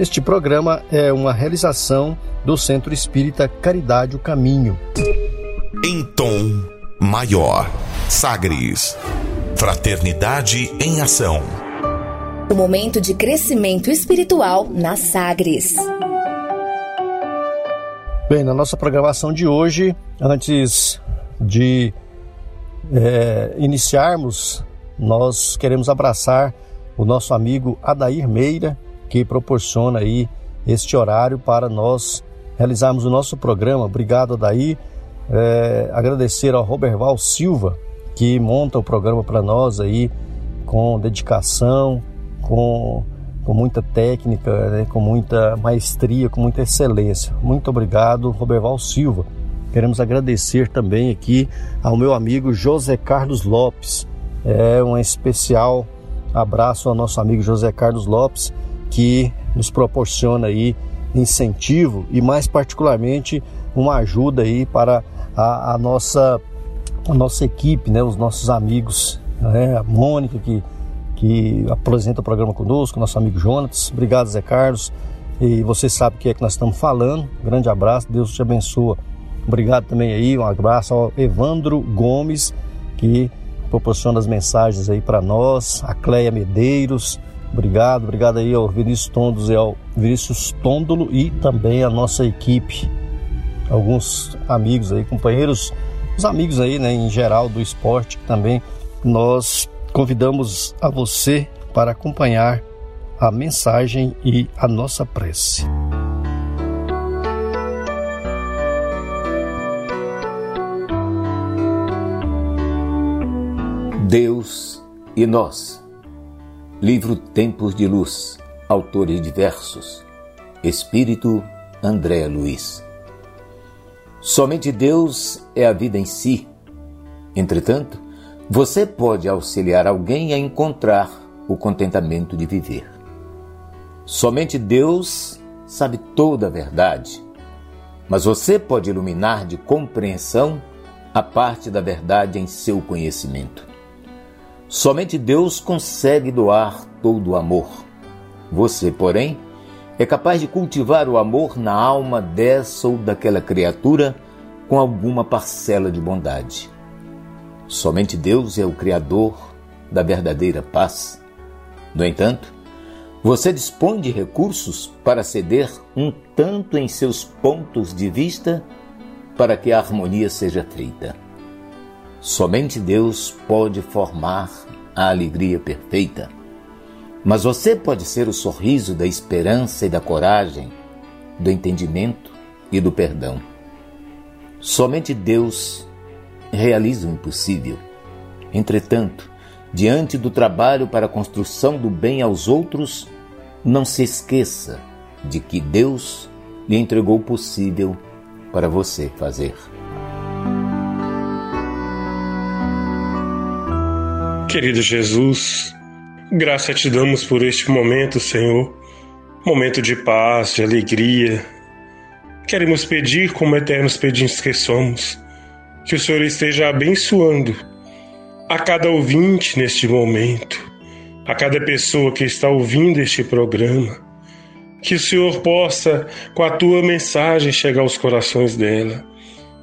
Este programa é uma realização do Centro Espírita Caridade o Caminho. Em tom maior, Sagres. Fraternidade em ação. O momento de crescimento espiritual na Sagres. Bem, na nossa programação de hoje, antes de é, iniciarmos, nós queremos abraçar o nosso amigo Adair Meira, que proporciona aí este horário para nós realizarmos o nosso programa. Obrigado, Adair. É, agradecer ao Roberval Silva, que monta o programa para nós aí com dedicação, com com muita técnica, né, com muita maestria, com muita excelência. Muito obrigado, Roberval Silva. Queremos agradecer também aqui ao meu amigo José Carlos Lopes. É um especial abraço ao nosso amigo José Carlos Lopes, que nos proporciona aí incentivo e mais particularmente uma ajuda aí para a, a nossa a nossa equipe, né, os nossos amigos, né, a Mônica que que apresenta o programa conosco, nosso amigo Jonas. Obrigado, Zé Carlos. E você sabe o que é que nós estamos falando. Grande abraço, Deus te abençoe. Obrigado também aí, um abraço ao Evandro Gomes, que proporciona as mensagens aí para nós, a Cleia Medeiros, obrigado, obrigado aí ao Vinícius Tondos e ao Vinícius Tôndolo e também a nossa equipe, alguns amigos aí, companheiros, os amigos aí, né, em geral do esporte também nós Convidamos a você para acompanhar a mensagem e a nossa prece. Deus e nós. Livro Tempos de Luz. Autores diversos. Espírito André Luiz. Somente Deus é a vida em si. Entretanto, você pode auxiliar alguém a encontrar o contentamento de viver. Somente Deus sabe toda a verdade, mas você pode iluminar de compreensão a parte da verdade em seu conhecimento. Somente Deus consegue doar todo o amor. Você, porém, é capaz de cultivar o amor na alma dessa ou daquela criatura com alguma parcela de bondade. Somente Deus é o Criador da verdadeira paz. No entanto, você dispõe de recursos para ceder um tanto em seus pontos de vista para que a harmonia seja feita. Somente Deus pode formar a alegria perfeita. Mas você pode ser o sorriso da esperança e da coragem, do entendimento e do perdão. Somente Deus realiza o impossível. Entretanto, diante do trabalho para a construção do bem aos outros, não se esqueça de que Deus lhe entregou o possível para você fazer. Querido Jesus, graça te damos por este momento, Senhor, momento de paz, de alegria. Queremos pedir, como eternos pedintes que somos, que o Senhor esteja abençoando a cada ouvinte neste momento, a cada pessoa que está ouvindo este programa. Que o Senhor possa, com a tua mensagem, chegar aos corações dela.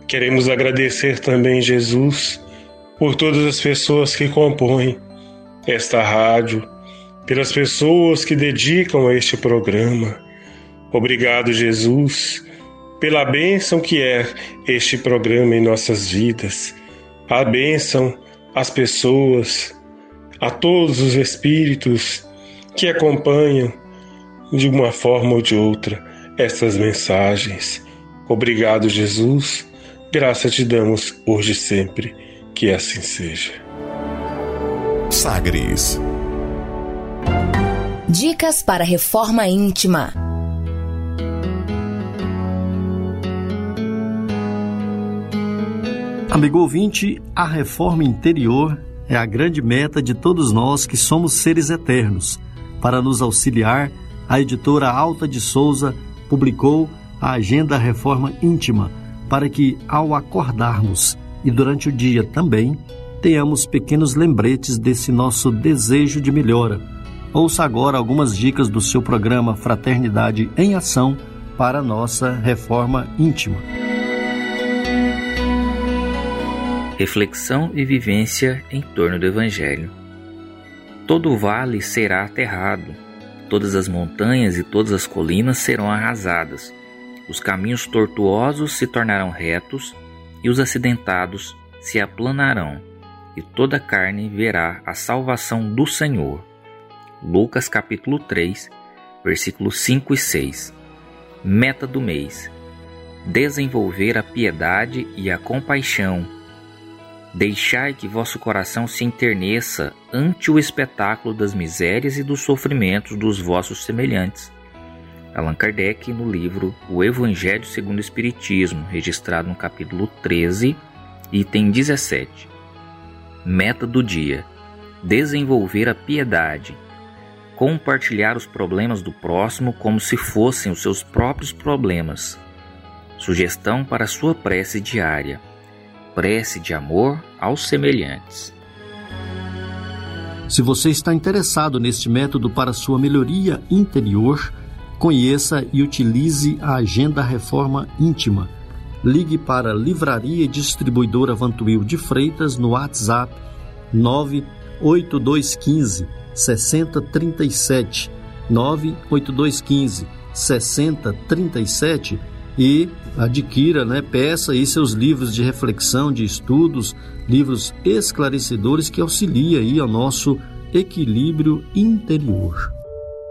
Queremos agradecer também, Jesus, por todas as pessoas que compõem esta rádio, pelas pessoas que dedicam a este programa. Obrigado, Jesus, pela bênção que é este programa em nossas vidas. A bênção às pessoas, a todos os espíritos que acompanham de uma forma ou de outra essas mensagens. Obrigado, Jesus. Graça te damos hoje e sempre. Que assim seja. Sagres. Dicas para reforma íntima. Amigo ouvinte, a reforma interior é a grande meta de todos nós que somos seres eternos. Para nos auxiliar, a editora Alta de Souza publicou a Agenda Reforma Íntima para que, ao acordarmos e durante o dia também, tenhamos pequenos lembretes desse nosso desejo de melhora. Ouça agora algumas dicas do seu programa Fraternidade em Ação para nossa reforma íntima. Reflexão e vivência em torno do Evangelho. Todo vale será aterrado, todas as montanhas e todas as colinas serão arrasadas, os caminhos tortuosos se tornarão retos e os acidentados se aplanarão, e toda carne verá a salvação do Senhor. Lucas capítulo 3, versículos 5 e 6. Meta do mês: desenvolver a piedade e a compaixão. Deixai que vosso coração se enterneça ante o espetáculo das misérias e dos sofrimentos dos vossos semelhantes Allan Kardec no livro O Evangelho segundo o Espiritismo, registrado no capítulo 13, item 17. Meta do dia: desenvolver a piedade, compartilhar os problemas do próximo como se fossem os seus próprios problemas. Sugestão para sua prece diária: prece de amor aos semelhantes. Se você está interessado neste método para sua melhoria interior, Conheça e utilize a Agenda Reforma Íntima. Ligue para Livraria e Distribuidora Vantuil de Freitas no WhatsApp 98215 6037 98215 6037 e adquira, né, peça aí seus livros de reflexão, de estudos, livros esclarecedores que auxiliam aí ao nosso equilíbrio interior.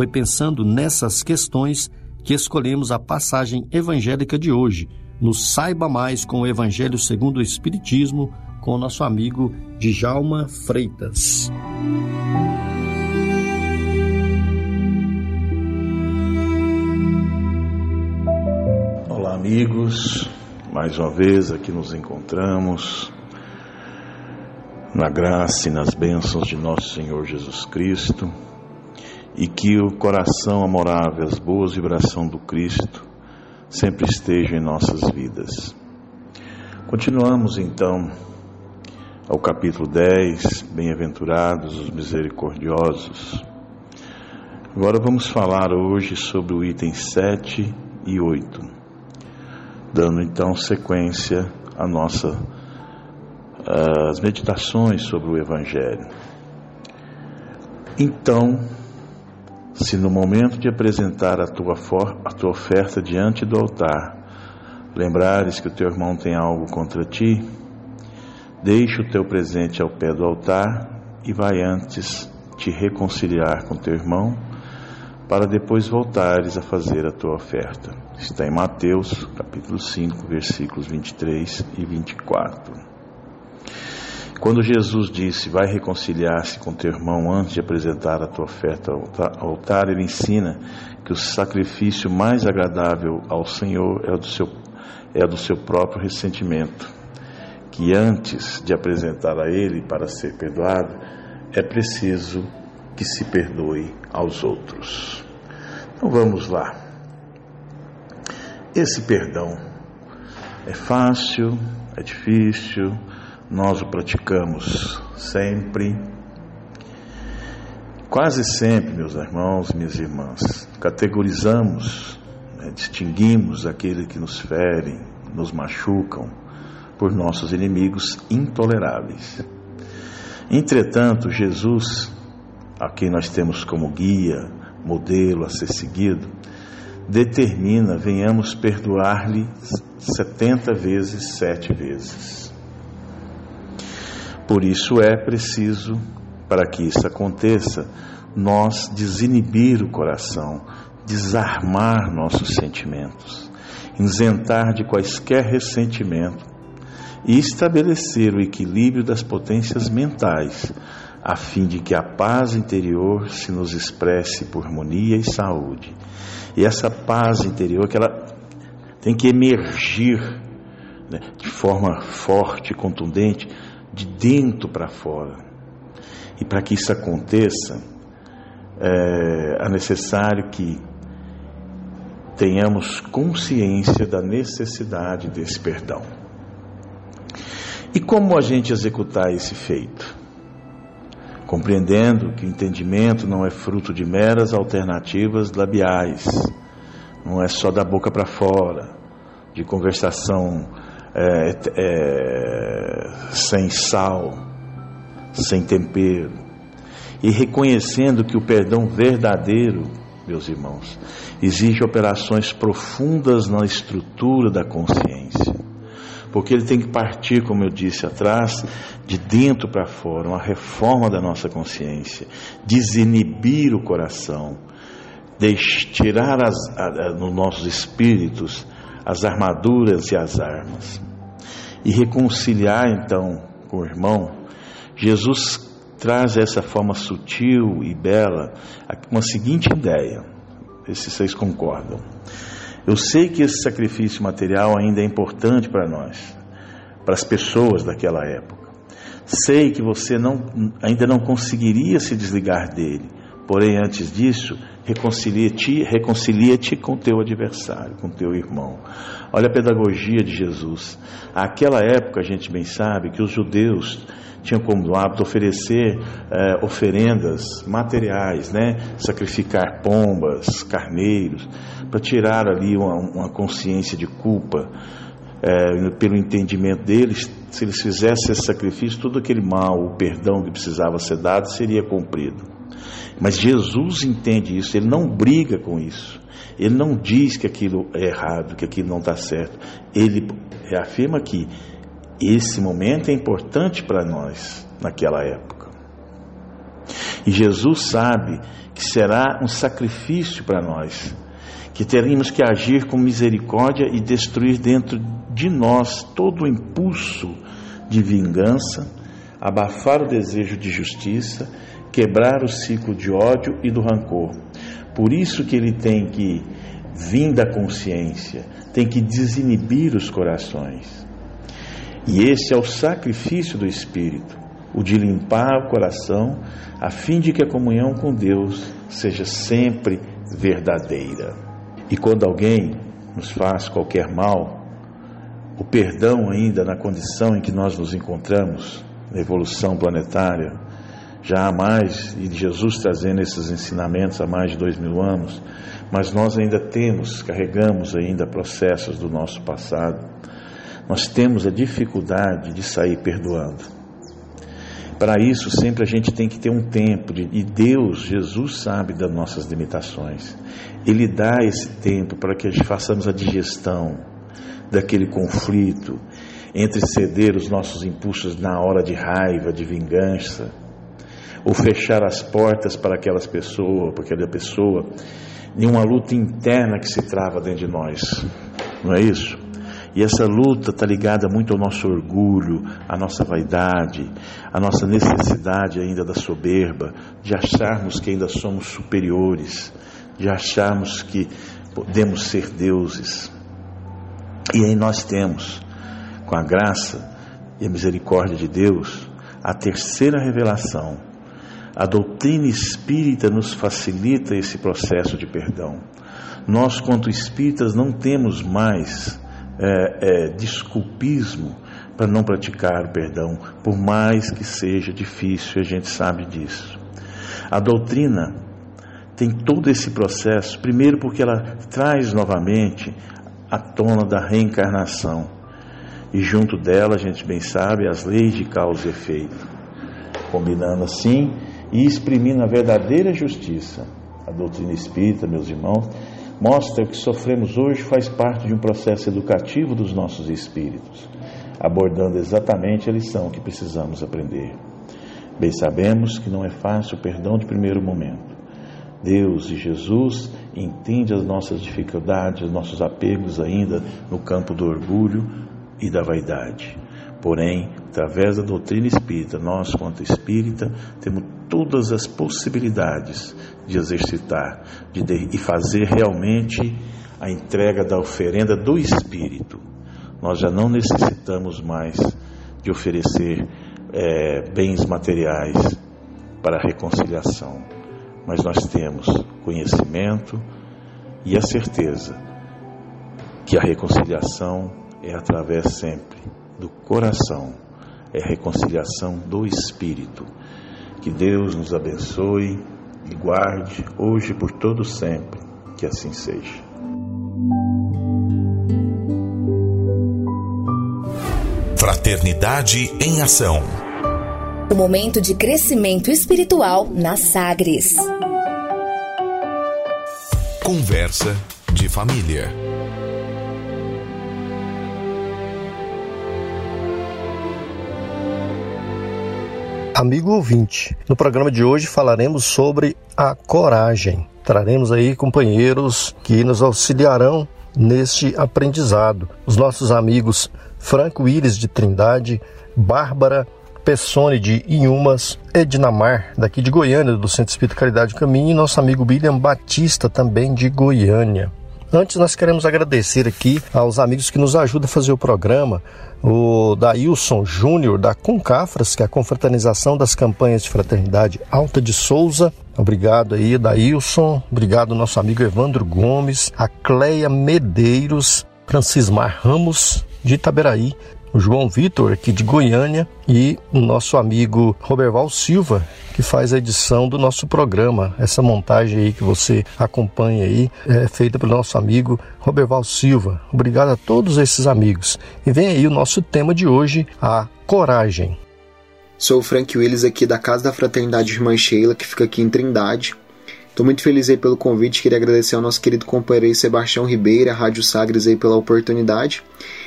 foi pensando nessas questões que escolhemos a passagem evangélica de hoje, no Saiba Mais com o Evangelho segundo o Espiritismo, com o nosso amigo Djalma Freitas. Olá, amigos. Mais uma vez aqui nos encontramos na graça e nas bênçãos de nosso Senhor Jesus Cristo e que o coração amorável, as boas vibrações do Cristo sempre estejam em nossas vidas. Continuamos então ao capítulo 10, Bem-aventurados os misericordiosos. Agora vamos falar hoje sobre o item 7 e 8, dando então sequência à nossa às meditações sobre o evangelho. Então, se no momento de apresentar a tua, a tua oferta diante do altar, lembrares que o teu irmão tem algo contra ti, deixa o teu presente ao pé do altar e vai antes te reconciliar com teu irmão, para depois voltares a fazer a tua oferta. Está em Mateus, capítulo 5, versículos 23 e 24. Quando Jesus disse, vai reconciliar-se com teu irmão antes de apresentar a tua oferta ao altar, ele ensina que o sacrifício mais agradável ao Senhor é o do seu, é do seu próprio ressentimento. Que antes de apresentar a Ele para ser perdoado, é preciso que se perdoe aos outros. Então vamos lá. esse perdão. É fácil, é difícil, nós o praticamos sempre. Quase sempre, meus irmãos, minhas irmãs, categorizamos, né, distinguimos aquele que nos ferem, nos machucam, por nossos inimigos intoleráveis. Entretanto, Jesus, a quem nós temos como guia, modelo a ser seguido, determina venhamos perdoar-lhe setenta vezes, sete vezes. Por isso é preciso, para que isso aconteça, nós desinibir o coração, desarmar nossos sentimentos, isentar de quaisquer ressentimento e estabelecer o equilíbrio das potências mentais, a fim de que a paz interior se nos expresse por harmonia e saúde. E essa paz interior que ela tem que emergir né, de forma forte, contundente, de dentro para fora. E para que isso aconteça, é, é necessário que tenhamos consciência da necessidade desse perdão. E como a gente executar esse feito? Compreendendo que o entendimento não é fruto de meras alternativas labiais, não é só da boca para fora, de conversação é, é, sem sal, sem tempero, e reconhecendo que o perdão verdadeiro, meus irmãos, exige operações profundas na estrutura da consciência. Porque ele tem que partir, como eu disse atrás, de dentro para fora, uma reforma da nossa consciência, desinibir o coração, tirar as, a, a, nos nossos espíritos as armaduras e as armas. E reconciliar então com o irmão, Jesus traz essa forma sutil e bela uma seguinte ideia, se vocês concordam. Eu sei que esse sacrifício material ainda é importante para nós, para as pessoas daquela época. Sei que você não, ainda não conseguiria se desligar dele, porém, antes disso, reconcilia-te reconcilia com teu adversário, com teu irmão. Olha a pedagogia de Jesus. Aquela época, a gente bem sabe que os judeus tinham como hábito oferecer eh, oferendas materiais, né? sacrificar pombas, carneiros, para tirar ali uma, uma, consciência de culpa. Eh, pelo entendimento deles, se eles fizessem esse sacrifício, todo aquele mal, o perdão que precisava ser dado, seria cumprido. Mas Jesus entende isso, ele não briga com isso. Ele não diz que aquilo é errado, que aquilo não está certo. Ele reafirma que esse momento é importante para nós naquela época. E Jesus sabe que será um sacrifício para nós, que teremos que agir com misericórdia e destruir dentro de nós todo o impulso de vingança, abafar o desejo de justiça, quebrar o ciclo de ódio e do rancor. Por isso que ele tem que vir da consciência, tem que desinibir os corações. E esse é o sacrifício do Espírito, o de limpar o coração, a fim de que a comunhão com Deus seja sempre verdadeira. E quando alguém nos faz qualquer mal, o perdão, ainda na condição em que nós nos encontramos, na evolução planetária, já há mais, e Jesus trazendo esses ensinamentos há mais de dois mil anos, mas nós ainda temos, carregamos ainda processos do nosso passado nós temos a dificuldade de sair perdoando. Para isso, sempre a gente tem que ter um tempo, e Deus, Jesus, sabe das nossas limitações. Ele dá esse tempo para que a gente façamos a digestão daquele conflito entre ceder os nossos impulsos na hora de raiva, de vingança, ou fechar as portas para aquelas pessoas, para aquela pessoa, em uma luta interna que se trava dentro de nós. Não é isso? E essa luta está ligada muito ao nosso orgulho, à nossa vaidade, à nossa necessidade ainda da soberba, de acharmos que ainda somos superiores, de acharmos que podemos ser deuses. E aí nós temos, com a graça e a misericórdia de Deus, a terceira revelação. A doutrina espírita nos facilita esse processo de perdão. Nós, quanto espíritas, não temos mais é, é, desculpismo para não praticar o perdão, por mais que seja difícil, a gente sabe disso. A doutrina tem todo esse processo, primeiro porque ela traz novamente a tona da reencarnação. E junto dela, a gente bem sabe, as leis de causa e efeito. Combinando assim e exprimindo a verdadeira justiça. A doutrina espírita, meus irmãos, mostra que sofremos hoje faz parte de um processo educativo dos nossos espíritos, abordando exatamente a lição que precisamos aprender. Bem sabemos que não é fácil o perdão de primeiro momento. Deus e Jesus entendem as nossas dificuldades, os nossos apegos ainda no campo do orgulho e da vaidade. Porém, através da doutrina espírita, nós, quanto espírita, temos todas as possibilidades de exercitar de, e fazer realmente a entrega da oferenda do espírito. Nós já não necessitamos mais de oferecer é, bens materiais para a reconciliação, mas nós temos conhecimento e a certeza que a reconciliação é através sempre do coração, é reconciliação do espírito. Que Deus nos abençoe e guarde hoje por todo sempre. Que assim seja. Fraternidade em Ação. O momento de crescimento espiritual na Sagres. Conversa de família. Amigo ouvinte, no programa de hoje falaremos sobre a coragem. Traremos aí companheiros que nos auxiliarão neste aprendizado. Os nossos amigos Franco Willis de Trindade, Bárbara Pessone de Inhumas, Ednamar, daqui de Goiânia, do Centro Espírita Caridade Caminho, e nosso amigo William Batista, também de Goiânia. Antes, nós queremos agradecer aqui aos amigos que nos ajudam a fazer o programa, o Dailson Júnior, da Concafras, que é a confraternização das campanhas de fraternidade Alta de Souza. Obrigado aí, Dailson. Obrigado, nosso amigo Evandro Gomes, a Cleia Medeiros, Francismar Ramos, de Itaberaí, o João Vitor, aqui de Goiânia, e o nosso amigo Roberval Silva, que faz a edição do nosso programa. Essa montagem aí que você acompanha aí é feita pelo nosso amigo Roberval Silva. Obrigado a todos esses amigos. E vem aí o nosso tema de hoje, a coragem. Sou o Frank Willis aqui da Casa da Fraternidade Irmã Sheila, que fica aqui em Trindade. Estou muito feliz aí pelo convite, queria agradecer ao nosso querido companheiro Sebastião Ribeiro, a Rádio Sagres aí pela oportunidade.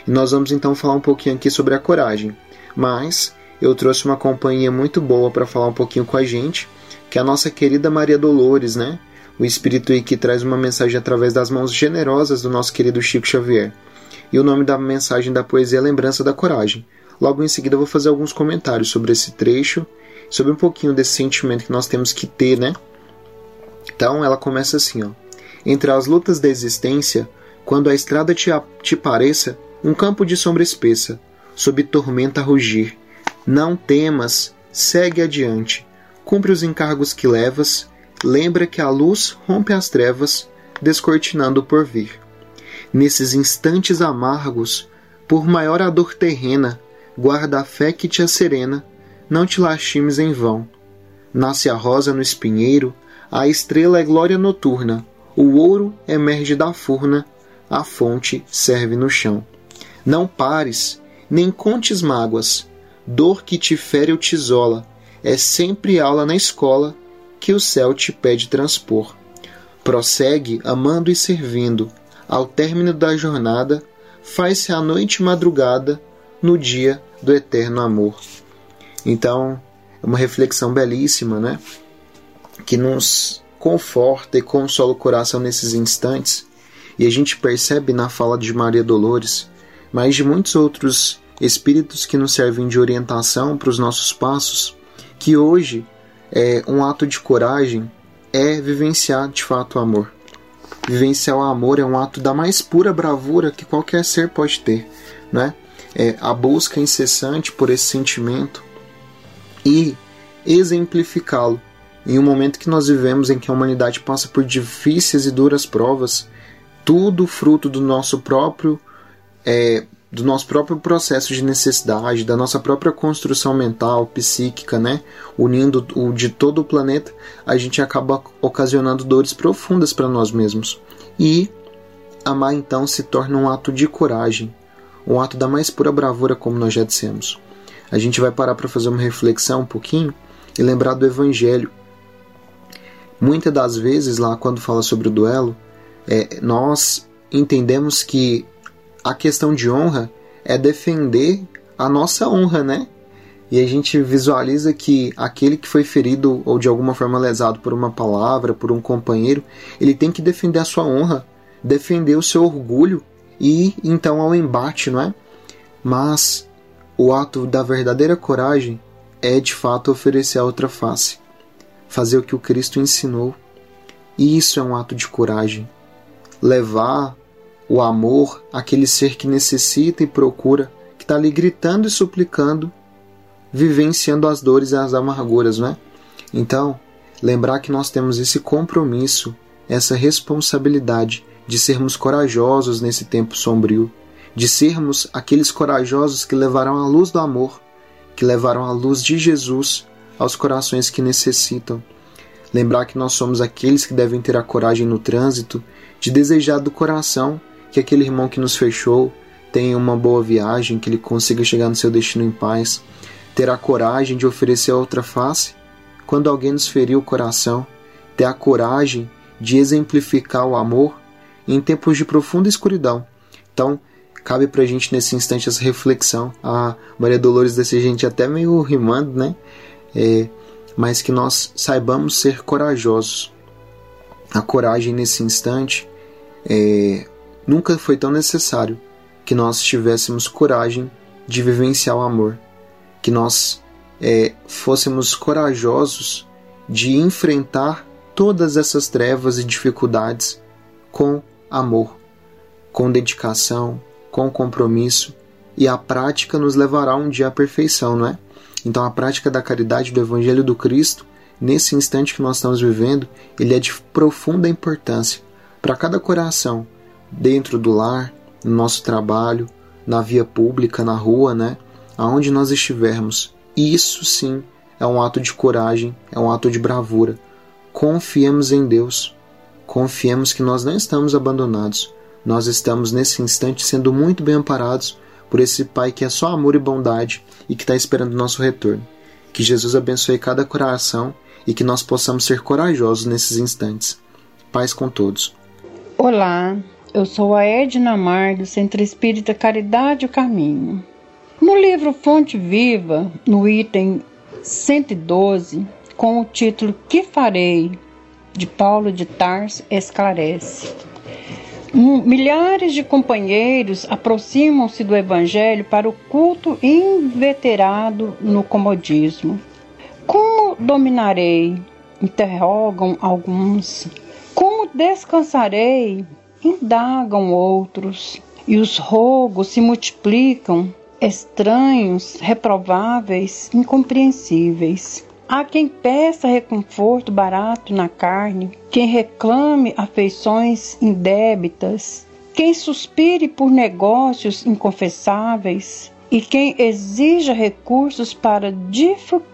E nós vamos então falar um pouquinho aqui sobre a coragem. Mas eu trouxe uma companhia muito boa para falar um pouquinho com a gente, que é a nossa querida Maria Dolores, né? O espírito aí que traz uma mensagem através das mãos generosas do nosso querido Chico Xavier. E o nome da mensagem da poesia é Lembrança da Coragem. Logo em seguida eu vou fazer alguns comentários sobre esse trecho, sobre um pouquinho desse sentimento que nós temos que ter, né? Então ela começa assim, ó. Entre as lutas da existência, quando a estrada te, te pareça um campo de sombra espessa, sob tormenta a rugir, não temas, segue adiante, cumpre os encargos que levas, lembra que a luz rompe as trevas, descortinando o porvir. Nesses instantes amargos, por maior a dor terrena, guarda a fé que te acerena, não te lastimes em vão. Nasce a rosa no espinheiro, a estrela é glória noturna, o ouro emerge da furna, a fonte serve no chão. Não pares, nem contes mágoas, dor que te fere ou te isola, é sempre aula na escola que o céu te pede transpor. Prossegue amando e servindo, ao término da jornada, faz-se a noite madrugada no dia do eterno amor. Então, é uma reflexão belíssima, né? Que nos conforta e consola o coração nesses instantes, e a gente percebe na fala de Maria Dolores, mas de muitos outros espíritos que nos servem de orientação para os nossos passos, que hoje é um ato de coragem é vivenciar de fato o amor. Vivenciar o amor é um ato da mais pura bravura que qualquer ser pode ter, né? É a busca incessante por esse sentimento e exemplificá-lo em um momento que nós vivemos em que a humanidade passa por difíceis e duras provas, tudo fruto do nosso próprio é, do nosso próprio processo de necessidade, da nossa própria construção mental, psíquica, né? Unindo o de todo o planeta, a gente acaba ocasionando dores profundas para nós mesmos. E amar então se torna um ato de coragem, um ato da mais pura bravura, como nós já dissemos. A gente vai parar para fazer uma reflexão um pouquinho e lembrar do Evangelho. Muitas das vezes, lá quando fala sobre o duelo, é, nós entendemos que a questão de honra é defender a nossa honra, né? E a gente visualiza que aquele que foi ferido ou de alguma forma lesado por uma palavra, por um companheiro, ele tem que defender a sua honra, defender o seu orgulho e então ao embate, não é? Mas o ato da verdadeira coragem é de fato oferecer a outra face, fazer o que o Cristo ensinou. E isso é um ato de coragem. Levar o amor àquele ser que necessita e procura, que está ali gritando e suplicando, vivenciando as dores e as amarguras, não é? Então, lembrar que nós temos esse compromisso, essa responsabilidade de sermos corajosos nesse tempo sombrio, de sermos aqueles corajosos que levarão a luz do amor, que levarão a luz de Jesus aos corações que necessitam. Lembrar que nós somos aqueles que devem ter a coragem no trânsito de desejar do coração que aquele irmão que nos fechou tenha uma boa viagem, que ele consiga chegar no seu destino em paz, ter a coragem de oferecer a outra face quando alguém nos feriu o coração, ter a coragem de exemplificar o amor em tempos de profunda escuridão. Então, cabe pra gente nesse instante essa reflexão. A Maria Dolores desse gente até meio rimando, né? É, mas que nós saibamos ser corajosos. A coragem nesse instante é, nunca foi tão necessário que nós tivéssemos coragem de vivenciar o amor, que nós é, fôssemos corajosos de enfrentar todas essas trevas e dificuldades com amor, com dedicação, com compromisso, e a prática nos levará um dia à perfeição, não é? Então a prática da caridade do Evangelho do Cristo, nesse instante que nós estamos vivendo, ele é de profunda importância para cada coração dentro do lar, no nosso trabalho, na via pública, na rua, né? Aonde nós estivermos. Isso sim é um ato de coragem, é um ato de bravura. Confiemos em Deus. Confiemos que nós não estamos abandonados. Nós estamos nesse instante sendo muito bem amparados por esse Pai que é só amor e bondade e que está esperando o nosso retorno. Que Jesus abençoe cada coração e que nós possamos ser corajosos nesses instantes. Paz com todos. Olá, eu sou a Edna Mar, do Centro Espírita Caridade e o Caminho. No livro Fonte Viva, no item 112, com o título Que Farei, de Paulo de Tarso, esclarece. Milhares de companheiros aproximam-se do Evangelho para o culto inveterado no comodismo. Como dominarei? Interrogam alguns. Como descansarei? indagam outros, e os rogos se multiplicam, estranhos, reprováveis, incompreensíveis. Há quem peça reconforto barato na carne, quem reclame afeições indébitas, quem suspire por negócios inconfessáveis, e quem exija recursos para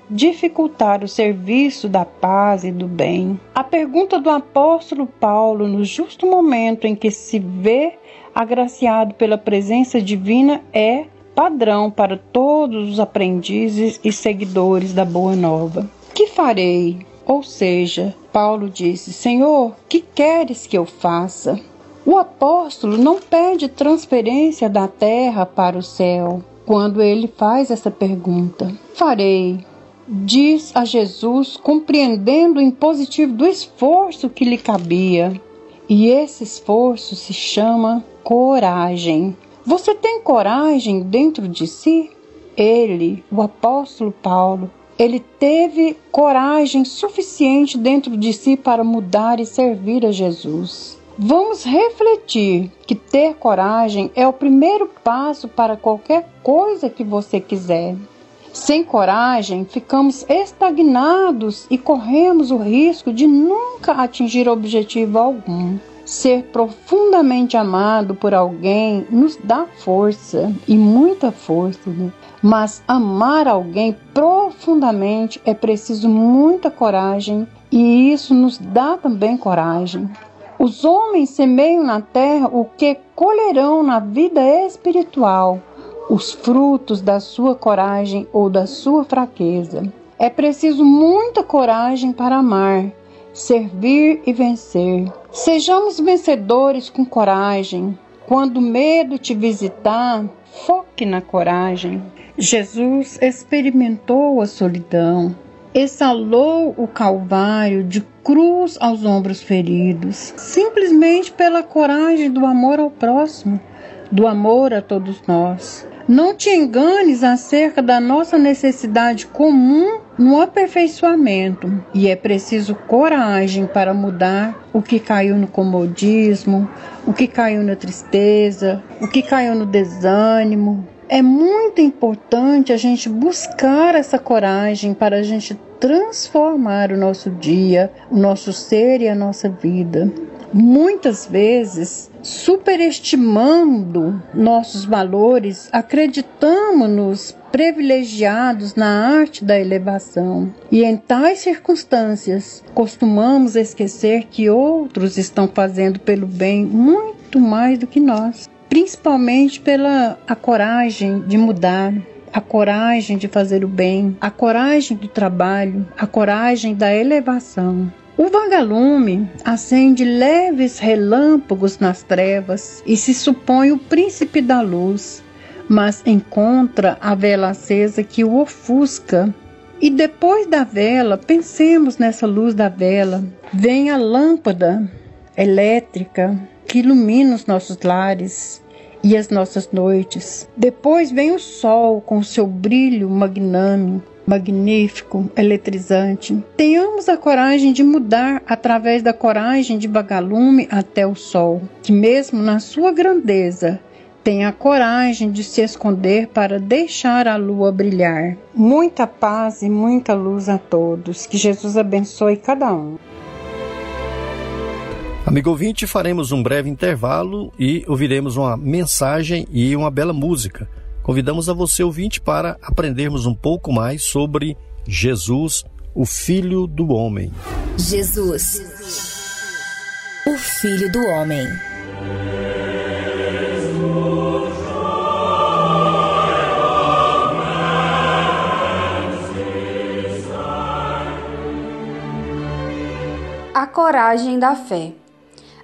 dificultar o serviço da paz e do bem. A pergunta do apóstolo Paulo, no justo momento em que se vê agraciado pela presença divina, é padrão para todos os aprendizes e seguidores da Boa Nova. Que farei? Ou seja, Paulo disse: Senhor, que queres que eu faça? O apóstolo não pede transferência da terra para o céu, quando ele faz essa pergunta. Farei, diz a Jesus, compreendendo o impositivo do esforço que lhe cabia. E esse esforço se chama coragem. Você tem coragem dentro de si? Ele, o apóstolo Paulo, ele teve coragem suficiente dentro de si para mudar e servir a Jesus. Vamos refletir que ter coragem é o primeiro passo para qualquer coisa que você quiser. Sem coragem, ficamos estagnados e corremos o risco de nunca atingir objetivo algum. Ser profundamente amado por alguém nos dá força e muita força, né? mas amar alguém profundamente é preciso muita coragem e isso nos dá também coragem. Os homens semeiam na terra o que colherão na vida espiritual, os frutos da sua coragem ou da sua fraqueza. É preciso muita coragem para amar, servir e vencer. Sejamos vencedores com coragem. Quando o medo te visitar, foque na coragem. Jesus experimentou a solidão, exalou o calvário de cruz aos ombros feridos, simplesmente pela coragem do amor ao próximo, do amor a todos nós. Não te enganes acerca da nossa necessidade comum no aperfeiçoamento, e é preciso coragem para mudar o que caiu no comodismo, o que caiu na tristeza, o que caiu no desânimo. É muito importante a gente buscar essa coragem para a gente transformar o nosso dia, o nosso ser e a nossa vida. Muitas vezes superestimando nossos valores, acreditamos-nos privilegiados na arte da elevação. E em tais circunstâncias, costumamos esquecer que outros estão fazendo pelo bem muito mais do que nós, principalmente pela a coragem de mudar, a coragem de fazer o bem, a coragem do trabalho, a coragem da elevação. O vagalume acende leves relâmpagos nas trevas e se supõe o príncipe da luz, mas encontra a vela acesa que o ofusca. E depois da vela, pensemos nessa luz da vela, vem a lâmpada elétrica que ilumina os nossos lares e as nossas noites. Depois vem o sol com seu brilho magnânimo magnífico, eletrizante. Tenhamos a coragem de mudar através da coragem de vagalume até o sol, que mesmo na sua grandeza tem a coragem de se esconder para deixar a lua brilhar. Muita paz e muita luz a todos. Que Jesus abençoe cada um. Amigo ouvinte, faremos um breve intervalo e ouviremos uma mensagem e uma bela música. Convidamos a você, ouvinte, para aprendermos um pouco mais sobre Jesus, o Filho do Homem. Jesus, o Filho do Homem. A coragem da fé.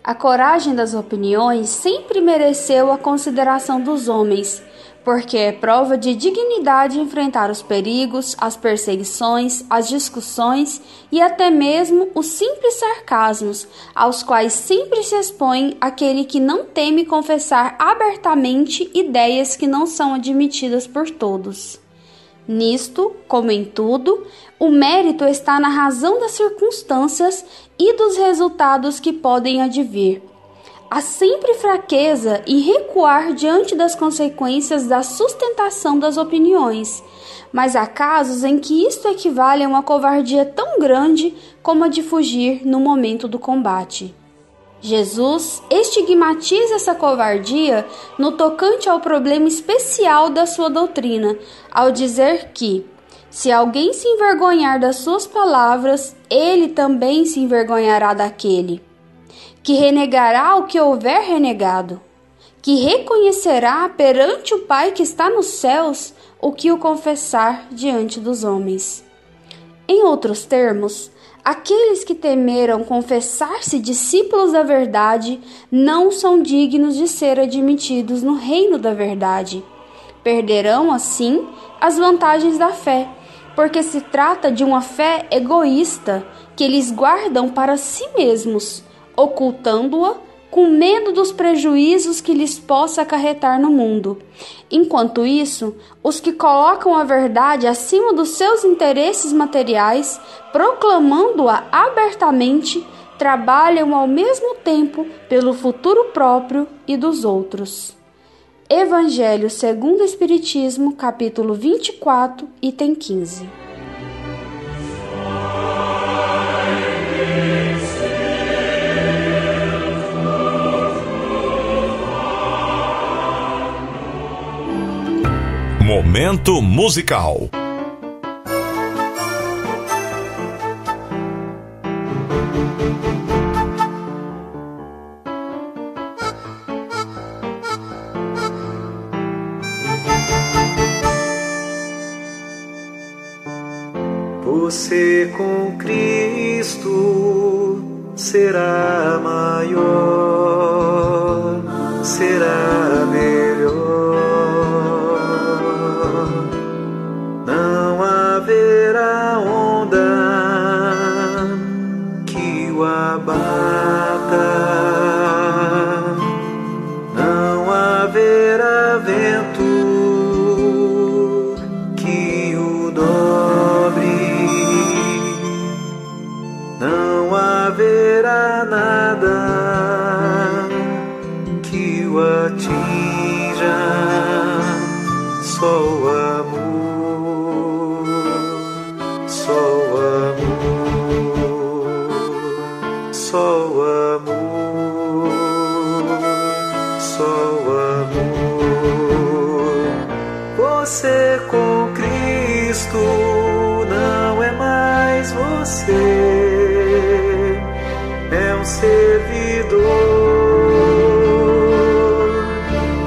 A coragem das opiniões sempre mereceu a consideração dos homens porque é prova de dignidade enfrentar os perigos, as perseguições, as discussões e até mesmo os simples sarcasmos, aos quais sempre se expõe aquele que não teme confessar abertamente ideias que não são admitidas por todos. Nisto, como em tudo, o mérito está na razão das circunstâncias e dos resultados que podem advir Há sempre fraqueza e recuar diante das consequências da sustentação das opiniões, mas há casos em que isto equivale a uma covardia tão grande como a de fugir no momento do combate. Jesus estigmatiza essa covardia no tocante ao problema especial da sua doutrina, ao dizer que, se alguém se envergonhar das suas palavras, ele também se envergonhará daquele que renegará o que houver renegado, que reconhecerá perante o Pai que está nos céus o que o confessar diante dos homens. Em outros termos, aqueles que temeram confessar-se discípulos da verdade não são dignos de ser admitidos no reino da verdade. Perderão, assim, as vantagens da fé, porque se trata de uma fé egoísta que eles guardam para si mesmos ocultando-a com medo dos prejuízos que lhes possa acarretar no mundo. Enquanto isso, os que colocam a verdade acima dos seus interesses materiais, proclamando-a abertamente, trabalham ao mesmo tempo pelo futuro próprio e dos outros. Evangelho segundo o Espiritismo, capítulo 24, item 15. Momento musical. Você com Cristo será maior, servidor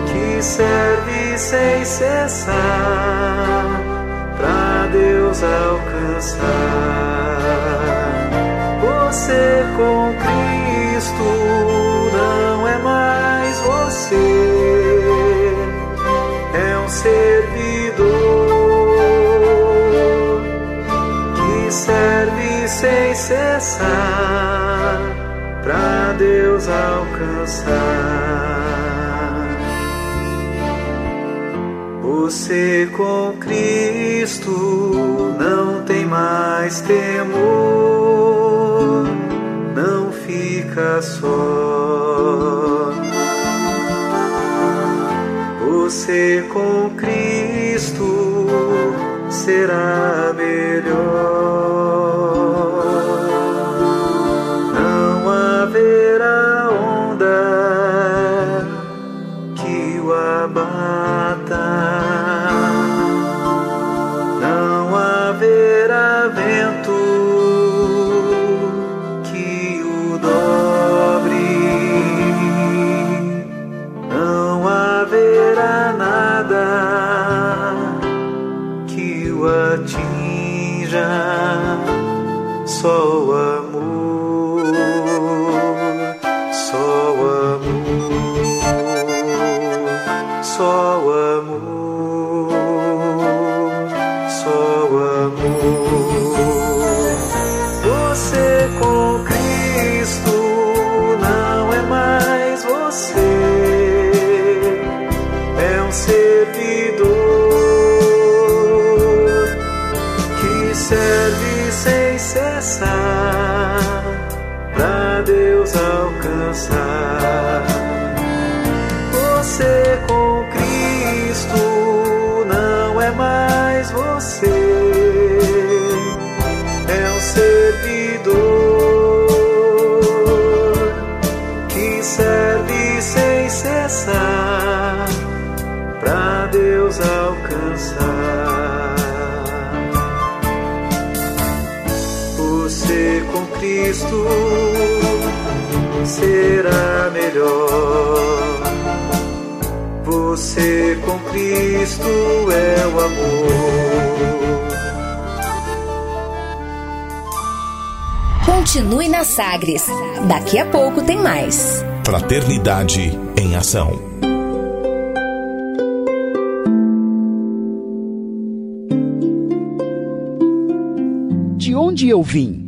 que serve sem cessar pra Deus alcançar. Você com Cristo não é mais você, é um servidor que serve sem cessar pra Deus alcançar. Você com Cristo não tem mais temor, não fica só. Você com Cristo será melhor. Será melhor. Você com Cristo é o amor. Continue na Sagres. Daqui a pouco tem mais. Fraternidade em ação. De onde eu vim?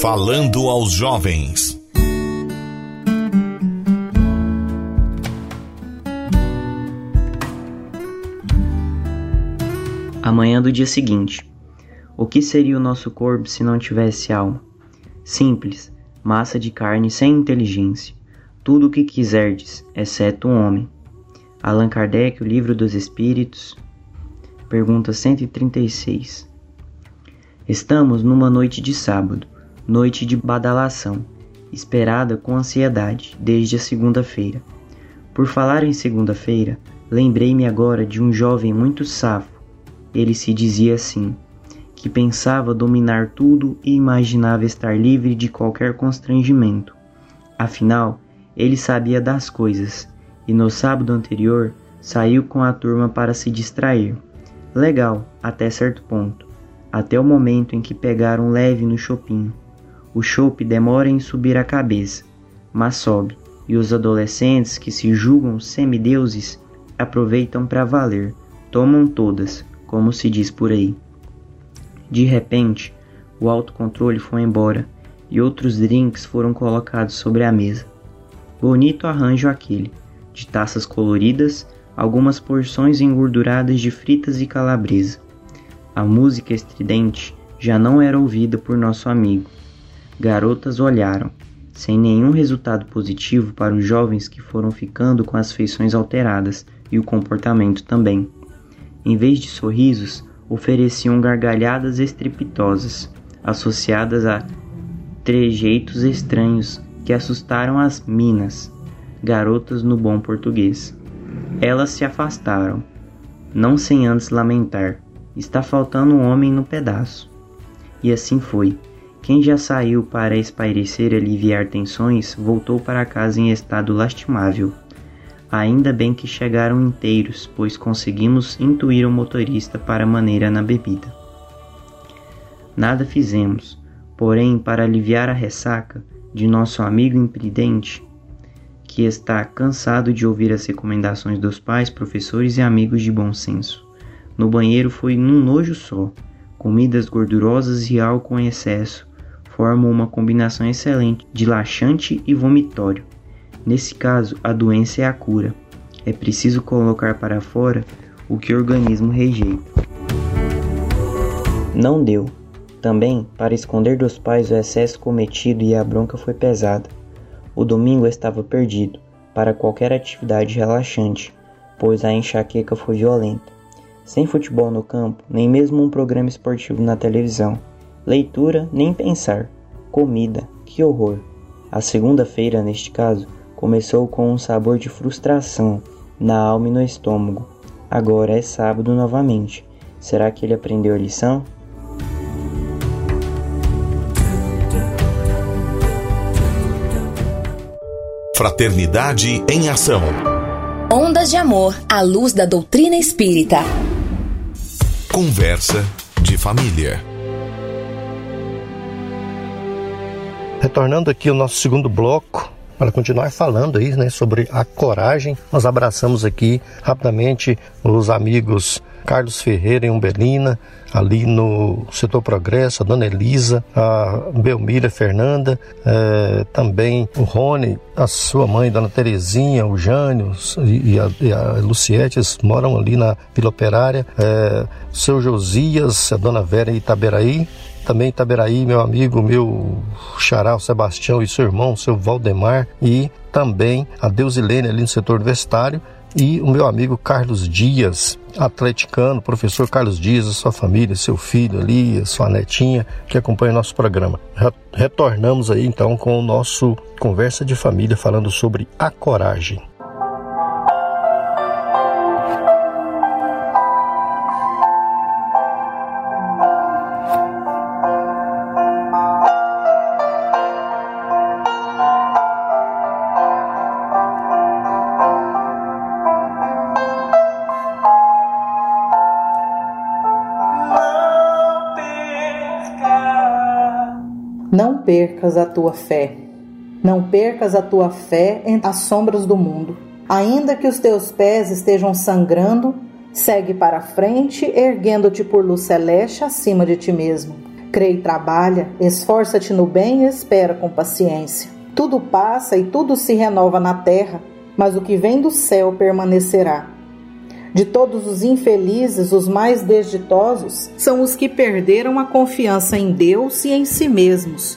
Falando aos jovens. Amanhã do dia seguinte. O que seria o nosso corpo se não tivesse alma? Simples, massa de carne sem inteligência. Tudo o que quiserdes, exceto um homem. Allan Kardec, o Livro dos Espíritos, pergunta 136. Estamos numa noite de sábado noite de badalação, esperada com ansiedade desde a segunda-feira. Por falar em segunda-feira, lembrei-me agora de um jovem muito safo. Ele se dizia assim, que pensava dominar tudo e imaginava estar livre de qualquer constrangimento. Afinal, ele sabia das coisas, e no sábado anterior saiu com a turma para se distrair. Legal, até certo ponto, até o momento em que pegaram leve no shopping. O chope demora em subir a cabeça, mas sobe, e os adolescentes que se julgam semideuses aproveitam para valer, tomam todas, como se diz por aí. De repente, o autocontrole foi embora e outros drinks foram colocados sobre a mesa. Bonito arranjo aquele, de taças coloridas, algumas porções engorduradas de fritas e calabresa. A música estridente já não era ouvida por nosso amigo garotas olharam, sem nenhum resultado positivo para os jovens que foram ficando com as feições alteradas e o comportamento também. Em vez de sorrisos, ofereciam gargalhadas estrepitosas, associadas a trejeitos estranhos que assustaram as minas, garotas no bom português. Elas se afastaram, não sem antes lamentar: está faltando um homem no pedaço. E assim foi. Quem já saiu para espairecer e aliviar tensões voltou para casa em estado lastimável. Ainda bem que chegaram inteiros, pois conseguimos intuir o motorista para maneira na bebida. Nada fizemos, porém, para aliviar a ressaca de nosso amigo imprudente, que está cansado de ouvir as recomendações dos pais, professores e amigos de bom senso. No banheiro foi num nojo só, comidas gordurosas e álcool em excesso, formam uma combinação excelente de laxante e vomitório. Nesse caso, a doença é a cura. É preciso colocar para fora o que o organismo rejeita. Não deu. Também, para esconder dos pais o excesso cometido e a bronca foi pesada. O domingo estava perdido para qualquer atividade relaxante, pois a enxaqueca foi violenta. Sem futebol no campo, nem mesmo um programa esportivo na televisão. Leitura, nem pensar. Comida, que horror. A segunda-feira, neste caso, começou com um sabor de frustração na alma e no estômago. Agora é sábado novamente. Será que ele aprendeu a lição? Fraternidade em Ação. Ondas de Amor à luz da doutrina espírita. Conversa de família. Retornando aqui ao nosso segundo bloco, para continuar falando aí, né, sobre a coragem, nós abraçamos aqui rapidamente os amigos Carlos Ferreira em Umbelina, ali no setor Progresso, a Dona Elisa, a Belmira Fernanda, é, também o Rony, a sua mãe, Dona Terezinha, o Jânio e a, e a Luciete, eles moram ali na Vila Operária, é, seu Josias, a Dona Vera Itaberaí, também Itaberaí, meu amigo, meu xará, o Sebastião e seu irmão, seu Valdemar, e também a Deusilene ali no setor universitário, e o meu amigo Carlos Dias, atleticano, professor Carlos Dias, a sua família, seu filho ali, a sua netinha, que acompanha o nosso programa. Retornamos aí então com o nosso Conversa de Família falando sobre a coragem. Não percas a tua fé. Não percas a tua fé entre as sombras do mundo. Ainda que os teus pés estejam sangrando, segue para frente, erguendo-te por luz celeste acima de ti mesmo. Crê e trabalha, esforça-te no bem e espera com paciência. Tudo passa e tudo se renova na terra, mas o que vem do céu permanecerá. De todos os infelizes, os mais desditosos são os que perderam a confiança em Deus e em si mesmos,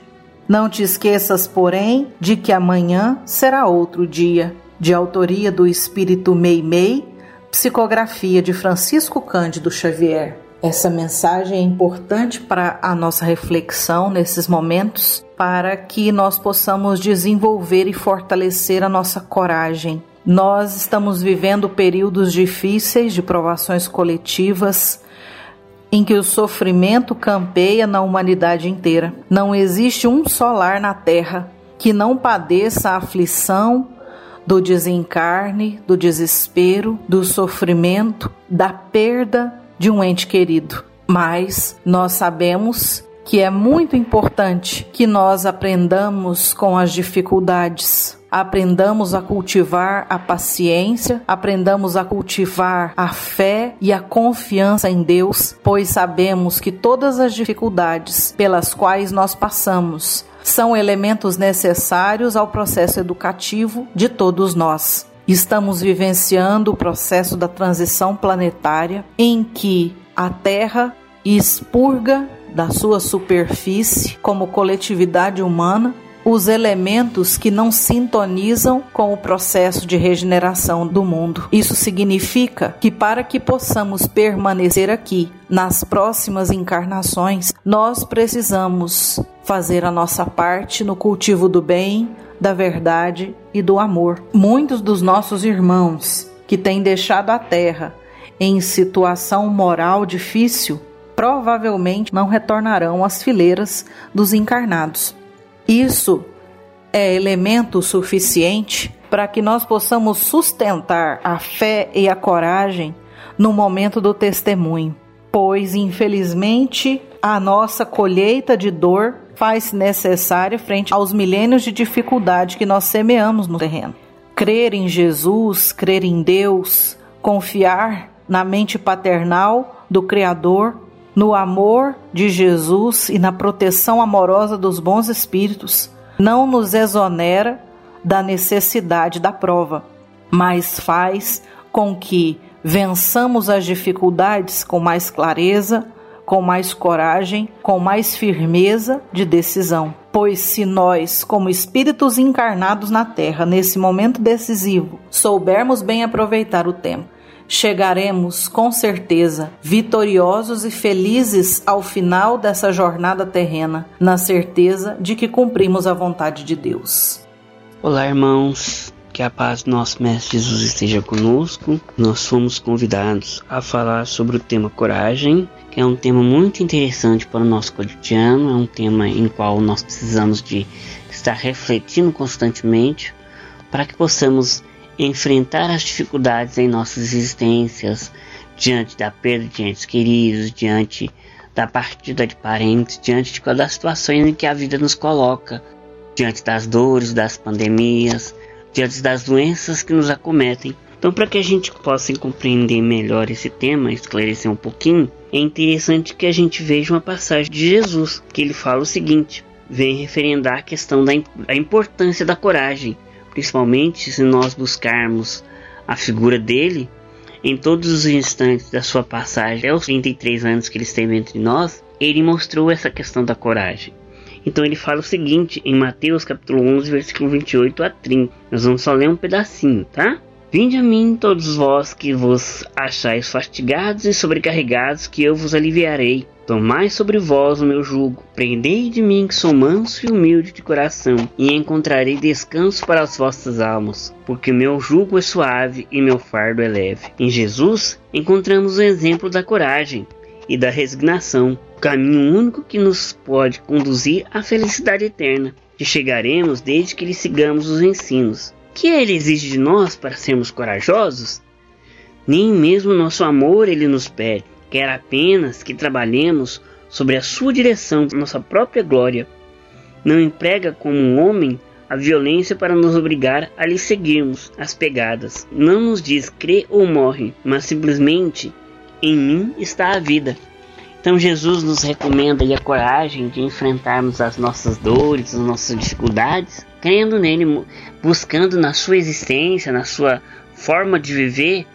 Não te esqueças, porém, de que amanhã será outro dia. De autoria do Espírito Meimei, psicografia de Francisco Cândido Xavier. Essa mensagem é importante para a nossa reflexão nesses momentos, para que nós possamos desenvolver e fortalecer a nossa coragem nós estamos vivendo períodos difíceis de provações coletivas em que o sofrimento campeia na humanidade inteira. Não existe um só lar na terra que não padeça a aflição do desencarne, do desespero, do sofrimento, da perda de um ente querido. Mas nós sabemos que é muito importante que nós aprendamos com as dificuldades aprendamos a cultivar a paciência, aprendamos a cultivar a fé e a confiança em Deus, pois sabemos que todas as dificuldades pelas quais nós passamos são elementos necessários ao processo educativo de todos nós. Estamos vivenciando o processo da transição planetária em que a Terra expurga da sua superfície como coletividade humana os elementos que não sintonizam com o processo de regeneração do mundo. Isso significa que para que possamos permanecer aqui nas próximas encarnações, nós precisamos fazer a nossa parte no cultivo do bem, da verdade e do amor. Muitos dos nossos irmãos que têm deixado a terra em situação moral difícil provavelmente não retornarão às fileiras dos encarnados. Isso é elemento suficiente para que nós possamos sustentar a fé e a coragem no momento do testemunho, pois infelizmente a nossa colheita de dor faz necessária frente aos milênios de dificuldade que nós semeamos no terreno. Crer em Jesus, crer em Deus, confiar na mente paternal do Criador no amor de Jesus e na proteção amorosa dos bons espíritos, não nos exonera da necessidade da prova, mas faz com que vençamos as dificuldades com mais clareza, com mais coragem, com mais firmeza de decisão. Pois se nós, como espíritos encarnados na Terra, nesse momento decisivo, soubermos bem aproveitar o tempo, chegaremos com certeza vitoriosos e felizes ao final dessa jornada terrena, na certeza de que cumprimos a vontade de Deus. Olá, irmãos. Que a paz do nosso Mestre Jesus esteja conosco. Nós fomos convidados a falar sobre o tema coragem, que é um tema muito interessante para o nosso cotidiano, é um tema em qual nós precisamos de estar refletindo constantemente para que possamos enfrentar as dificuldades em nossas existências, diante da perda de entes queridos, diante da partida de parentes, diante de das situações em que a vida nos coloca, diante das dores, das pandemias, diante das doenças que nos acometem. Então, para que a gente possa compreender melhor esse tema, esclarecer um pouquinho, é interessante que a gente veja uma passagem de Jesus, que ele fala o seguinte: vem referendar a questão da importância da coragem principalmente se nós buscarmos a figura dele em todos os instantes da sua passagem, aos 33 anos que ele esteve entre nós, ele mostrou essa questão da coragem. Então ele fala o seguinte em Mateus capítulo 11, versículo 28 a 30. Nós vamos só ler um pedacinho, tá? Vinde a mim todos vós que vos achais fastigados e sobrecarregados, que eu vos aliviarei. Tomai sobre vós o meu jugo, prendei de mim que sou manso e humilde de coração, e encontrarei descanso para as vossas almas, porque meu jugo é suave e meu fardo é leve. Em Jesus encontramos o exemplo da coragem e da resignação, o caminho único que nos pode conduzir à felicidade eterna, que chegaremos desde que lhe sigamos os ensinos. Que ele exige de nós para sermos corajosos? Nem mesmo nosso amor ele nos pede quer apenas que trabalhemos sobre a sua direção, nossa própria glória. Não emprega como um homem a violência para nos obrigar a lhe seguirmos as pegadas. Não nos diz crê ou morre, mas simplesmente em mim está a vida. Então Jesus nos recomenda a coragem de enfrentarmos as nossas dores, as nossas dificuldades, crendo nele, buscando na sua existência, na sua forma de viver,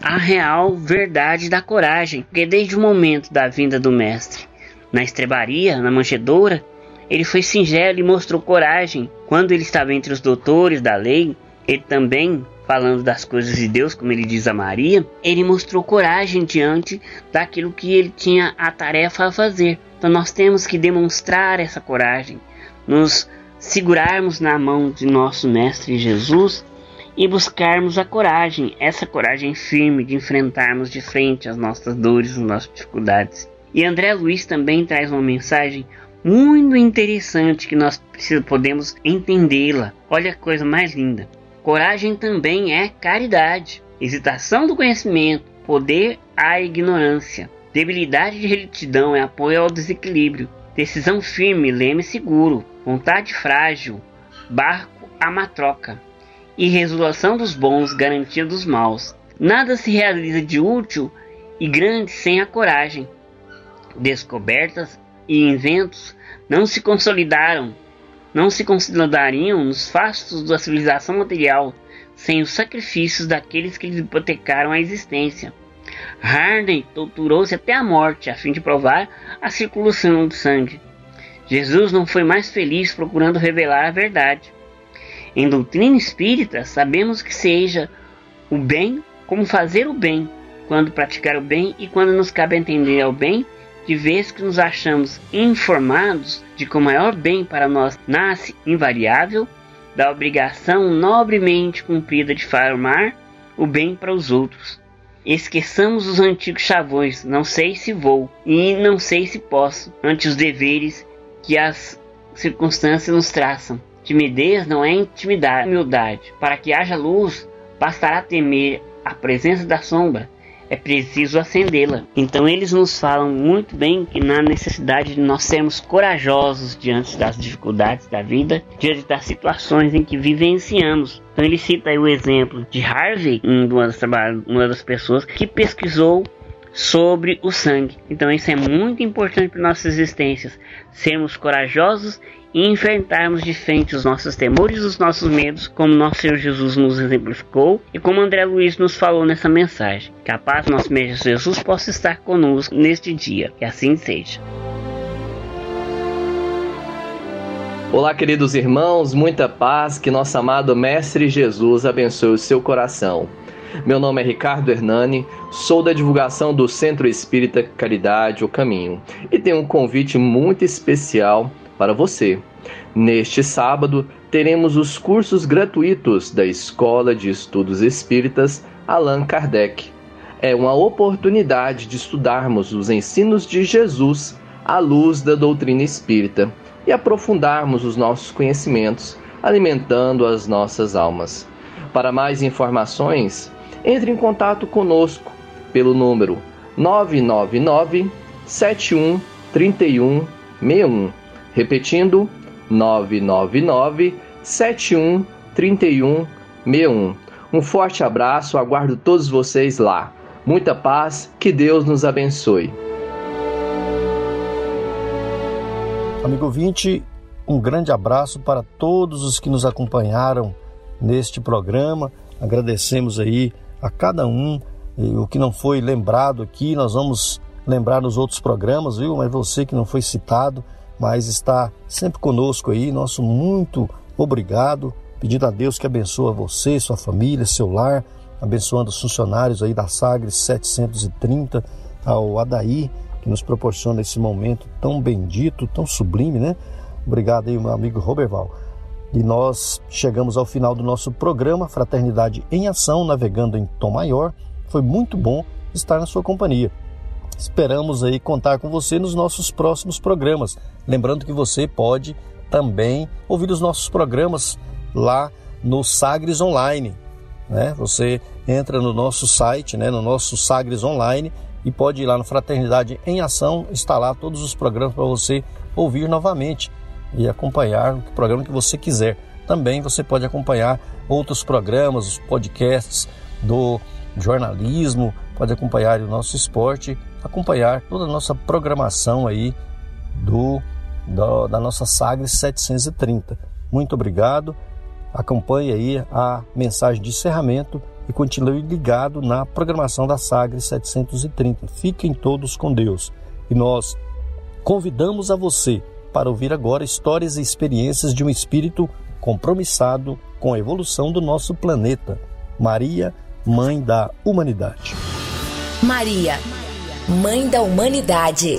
a real verdade da coragem, porque desde o momento da vinda do mestre na estrebaria, na manjedoura, ele foi singelo e mostrou coragem. Quando ele estava entre os doutores da lei, ele também falando das coisas de Deus, como ele diz a Maria, ele mostrou coragem diante daquilo que ele tinha a tarefa a fazer. Então nós temos que demonstrar essa coragem, nos segurarmos na mão de nosso mestre Jesus e buscarmos a coragem, essa coragem firme de enfrentarmos de frente as nossas dores, as nossas dificuldades. E André Luiz também traz uma mensagem muito interessante que nós podemos entendê-la. Olha a coisa mais linda. Coragem também é caridade, hesitação do conhecimento, poder à ignorância, debilidade de retidão é apoio ao desequilíbrio, decisão firme, leme seguro, vontade frágil, barco à matroca e resolução dos bons, garantia dos maus. Nada se realiza de útil e grande sem a coragem. Descobertas e inventos não se consolidaram, não se consolidariam nos fastos da civilização material sem os sacrifícios daqueles que lhes hipotecaram a existência. Harney torturou-se até a morte a fim de provar a circulação do sangue. Jesus não foi mais feliz procurando revelar a verdade. Em doutrina espírita, sabemos que seja o bem como fazer o bem, quando praticar o bem e quando nos cabe entender ao bem, de vez que nos achamos informados de que o maior bem para nós nasce invariável da obrigação nobremente cumprida de formar o bem para os outros. Esqueçamos os antigos chavões, não sei se vou e não sei se posso, ante os deveres que as circunstâncias nos traçam. Timidez não é intimidade, humildade. Para que haja luz, bastará temer a presença da sombra. É preciso acendê-la. Então eles nos falam muito bem que na necessidade de nós sermos corajosos diante das dificuldades da vida, diante das situações em que vivenciamos. Então ele cita aí o exemplo de Harvey, uma das, uma das pessoas que pesquisou sobre o sangue. Então isso é muito importante para nossas existências, sermos corajosos e enfrentarmos de frente os nossos temores e os nossos medos, como nosso Senhor Jesus nos exemplificou e como André Luiz nos falou nessa mensagem. Que a paz do nosso Mestre Jesus possa estar conosco neste dia. Que assim seja. Olá, queridos irmãos, muita paz, que nosso amado Mestre Jesus abençoe o seu coração. Meu nome é Ricardo Hernani, sou da divulgação do Centro Espírita Caridade, o Caminho, e tenho um convite muito especial para você. Neste sábado, teremos os cursos gratuitos da Escola de Estudos Espíritas Allan Kardec. É uma oportunidade de estudarmos os ensinos de Jesus à luz da doutrina espírita e aprofundarmos os nossos conhecimentos, alimentando as nossas almas. Para mais informações, entre em contato conosco pelo número 999 71 31 61 Repetindo, 999 71 31 61. Um forte abraço, aguardo todos vocês lá. Muita paz, que Deus nos abençoe. Amigo 20, um grande abraço para todos os que nos acompanharam neste programa. Agradecemos aí a cada um. O que não foi lembrado aqui, nós vamos lembrar nos outros programas, viu? Mas você que não foi citado, mas está sempre conosco aí. Nosso muito obrigado pedindo a Deus que abençoe você, sua família, seu lar, abençoando os funcionários aí da Sagres 730, ao Adair, que nos proporciona esse momento tão bendito, tão sublime, né? Obrigado aí, meu amigo Roberval. E nós chegamos ao final do nosso programa Fraternidade em Ação, navegando em Tom Maior. Foi muito bom estar na sua companhia. Esperamos aí contar com você nos nossos próximos programas. Lembrando que você pode também ouvir os nossos programas lá no Sagres Online. Né? Você entra no nosso site, né? no nosso Sagres Online e pode ir lá no Fraternidade em Ação, instalar todos os programas para você ouvir novamente e acompanhar o programa que você quiser. Também você pode acompanhar outros programas, os podcasts do jornalismo, pode acompanhar o nosso esporte, acompanhar toda a nossa programação aí do, do da nossa Sagres 730. Muito obrigado. Acompanhe aí a mensagem de encerramento e continue ligado na programação da Sagres 730. Fiquem todos com Deus. E nós convidamos a você para ouvir agora histórias e experiências de um espírito compromissado com a evolução do nosso planeta. Maria, Mãe da Humanidade. Maria, Mãe da Humanidade.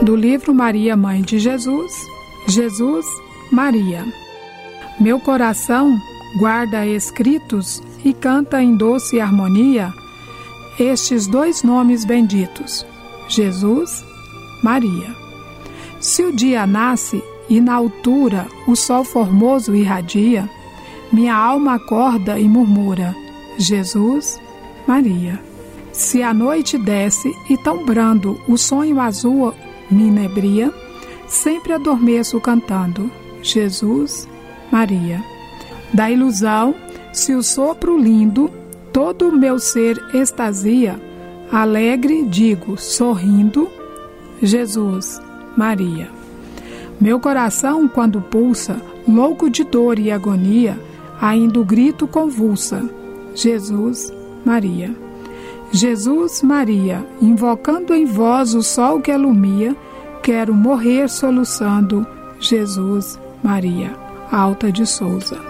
Do livro Maria, Mãe de Jesus, Jesus, Maria. Meu coração guarda escritos e canta em doce harmonia estes dois nomes benditos: Jesus, Maria. Se o dia nasce e na altura o sol formoso irradia, minha alma acorda e murmura: Jesus, Maria. Se a noite desce e tão brando o sonho azul me inebria, sempre adormeço cantando: Jesus, Maria. Da ilusão, se o sopro lindo todo o meu ser extasia, alegre digo, sorrindo, Jesus, Maria. Meu coração, quando pulsa, louco de dor e agonia, ainda o grito convulsa, Jesus, Maria. Jesus, Maria, invocando em vós o sol que alumia, quero morrer soluçando, Jesus, Maria. Alta de Souza.